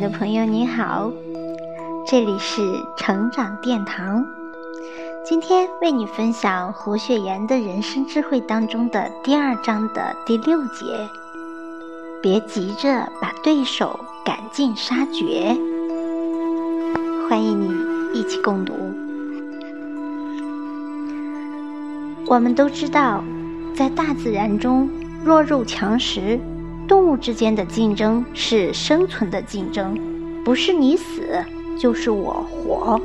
的朋友，你好，这里是成长殿堂。今天为你分享胡雪岩的人生智慧当中的第二章的第六节：别急着把对手赶尽杀绝。欢迎你一起共读。我们都知道，在大自然中，弱肉强食。动物之间的竞争是生存的竞争，不是你死就是我活。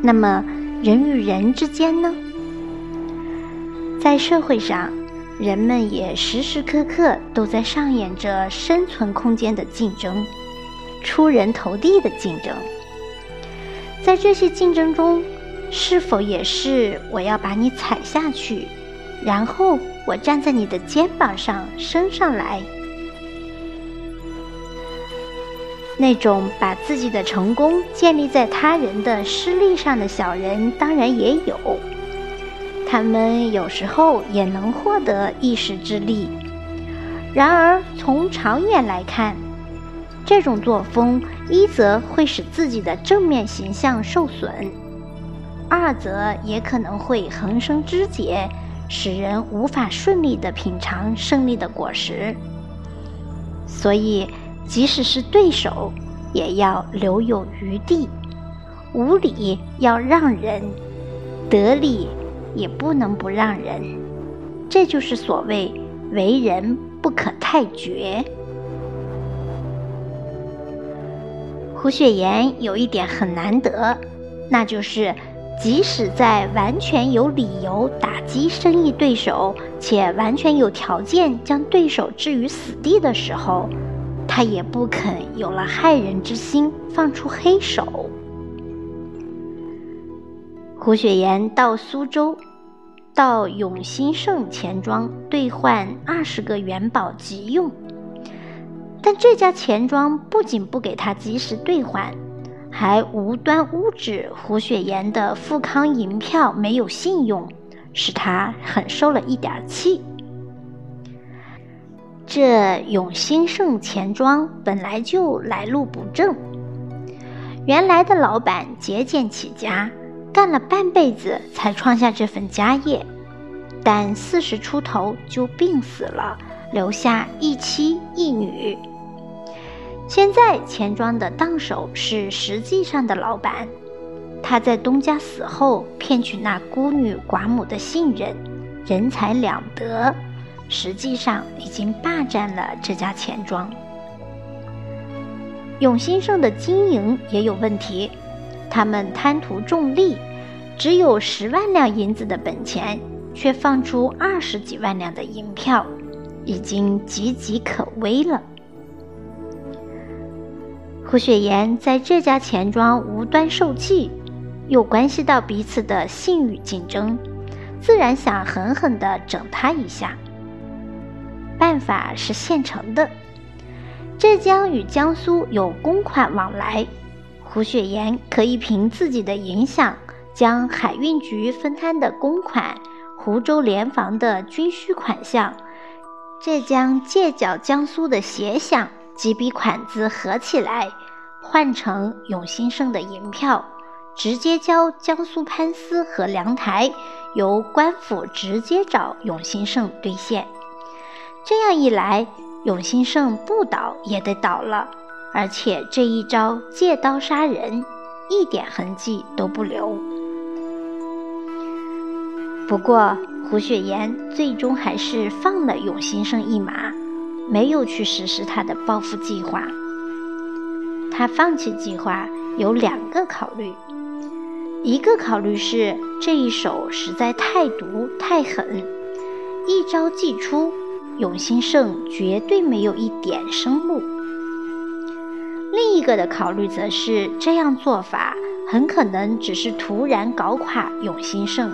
那么人与人之间呢？在社会上，人们也时时刻刻都在上演着生存空间的竞争，出人头地的竞争。在这些竞争中，是否也是我要把你踩下去？然后我站在你的肩膀上升上来，那种把自己的成功建立在他人的失利上的小人，当然也有。他们有时候也能获得一时之利，然而从长远来看，这种作风一则会使自己的正面形象受损，二则也可能会横生枝节。使人无法顺利的品尝胜利的果实，所以即使是对手，也要留有余地。无理要让人，得理也不能不让人。这就是所谓为人不可太绝。胡雪岩有一点很难得，那就是。即使在完全有理由打击生意对手，且完全有条件将对手置于死地的时候，他也不肯有了害人之心，放出黑手。胡雪岩到苏州，到永兴盛钱庄兑换二十个元宝急用，但这家钱庄不仅不给他及时兑换。还无端污指胡雪岩的富康银票没有信用，使他很受了一点气。这永兴盛钱庄本来就来路不正，原来的老板节俭起家，干了半辈子才创下这份家业，但四十出头就病死了，留下一妻一女。现在钱庄的当手是实际上的老板，他在东家死后骗取那孤女寡母的信任，人财两得，实际上已经霸占了这家钱庄。永兴盛的经营也有问题，他们贪图重利，只有十万两银子的本钱，却放出二十几万两的银票，已经岌岌可危了。胡雪岩在这家钱庄无端受气，又关系到彼此的信誉竞争，自然想狠狠地整他一下。办法是现成的：浙江与江苏有公款往来，胡雪岩可以凭自己的影响，将海运局分摊的公款、湖州联防的军需款项、浙江借缴江苏的协饷。几笔款子合起来，换成永兴盛的银票，直接交江苏潘司和梁台，由官府直接找永兴盛兑现。这样一来，永兴盛不倒也得倒了，而且这一招借刀杀人，一点痕迹都不留。不过，胡雪岩最终还是放了永兴盛一马。没有去实施他的报复计划。他放弃计划有两个考虑：一个考虑是这一手实在太毒太狠，一招既出，永兴盛绝对没有一点生路；另一个的考虑则是这样做法很可能只是突然搞垮永兴盛，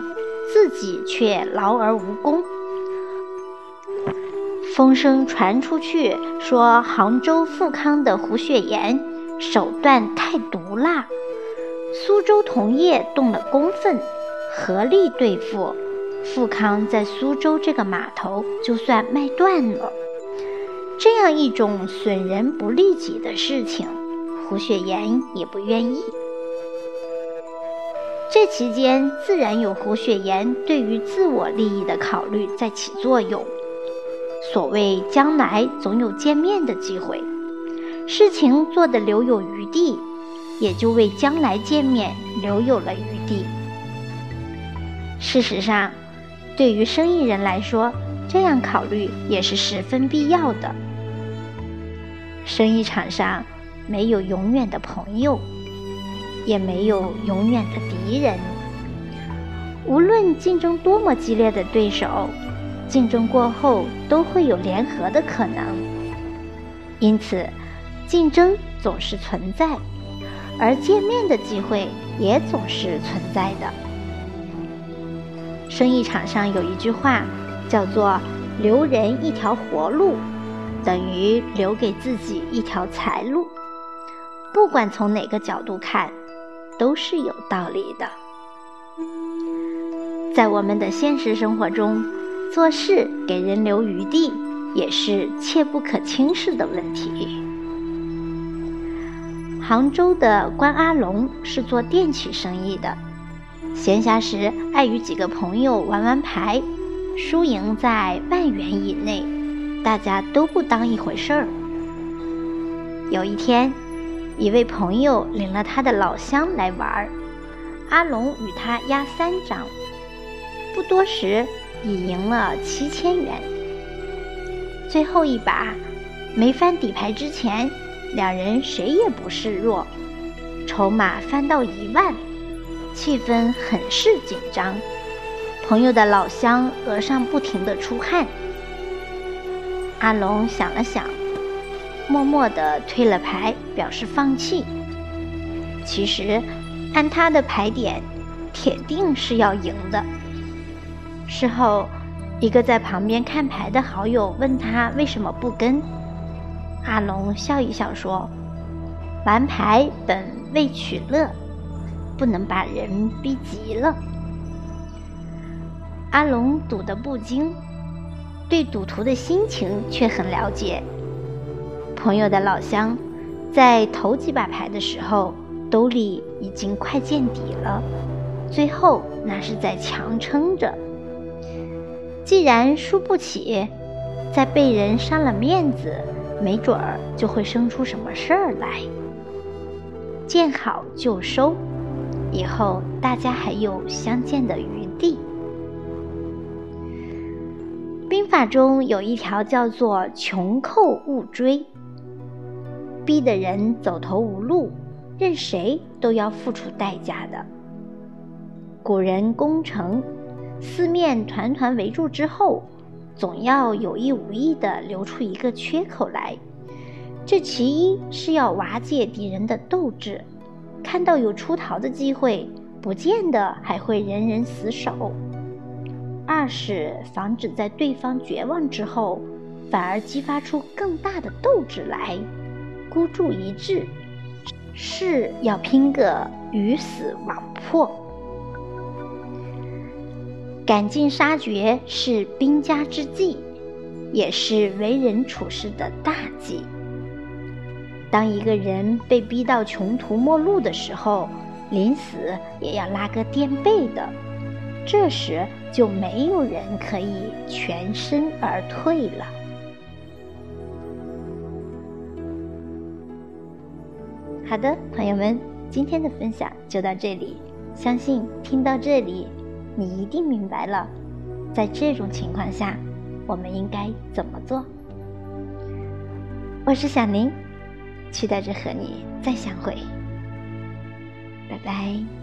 自己却劳而无功。风声传出去，说杭州富康的胡雪岩手段太毒辣，苏州同业动了公愤，合力对付富康，在苏州这个码头就算卖断了。这样一种损人不利己的事情，胡雪岩也不愿意。这期间，自然有胡雪岩对于自我利益的考虑在起作用。所谓将来总有见面的机会，事情做得留有余地，也就为将来见面留有了余地。事实上，对于生意人来说，这样考虑也是十分必要的。生意场上没有永远的朋友，也没有永远的敌人。无论竞争多么激烈的对手，竞争过后都会有联合的可能。因此，竞争总是存在，而见面的机会也总是存在的。生意场上有一句话，叫做“留人一条活路”。等于留给自己一条财路，不管从哪个角度看，都是有道理的。在我们的现实生活中，做事给人留余地，也是切不可轻视的问题。杭州的关阿龙是做电器生意的，闲暇时爱与几个朋友玩玩牌，输赢在万元以内。大家都不当一回事儿。有一天，一位朋友领了他的老乡来玩儿，阿龙与他压三张，不多时已赢了七千元。最后一把没翻底牌之前，两人谁也不示弱，筹码翻到一万，气氛很是紧张。朋友的老乡额上不停的出汗。阿龙想了想，默默的推了牌，表示放弃。其实，按他的牌点，铁定是要赢的。事后，一个在旁边看牌的好友问他为什么不跟，阿龙笑一笑说：“玩牌本为取乐，不能把人逼急了。”阿龙赌得不精。对赌徒的心情却很了解。朋友的老乡，在头几把牌的时候，兜里已经快见底了，最后那是在强撑着。既然输不起，再被人伤了面子，没准儿就会生出什么事儿来。见好就收，以后大家还有相见的余地。兵法中有一条叫做“穷寇勿追”，逼得人走投无路，任谁都要付出代价的。古人攻城，四面团团围住之后，总要有意无意地留出一个缺口来。这其一是要瓦解敌人的斗志，看到有出逃的机会，不见得还会人人死守。二是防止在对方绝望之后，反而激发出更大的斗志来，孤注一掷，是要拼个鱼死网破。赶尽杀绝是兵家之计，也是为人处事的大忌。当一个人被逼到穷途末路的时候，临死也要拉个垫背的。这时就没有人可以全身而退了。好的，朋友们，今天的分享就到这里。相信听到这里，你一定明白了，在这种情况下，我们应该怎么做。我是小宁，期待着和你再相会。拜拜。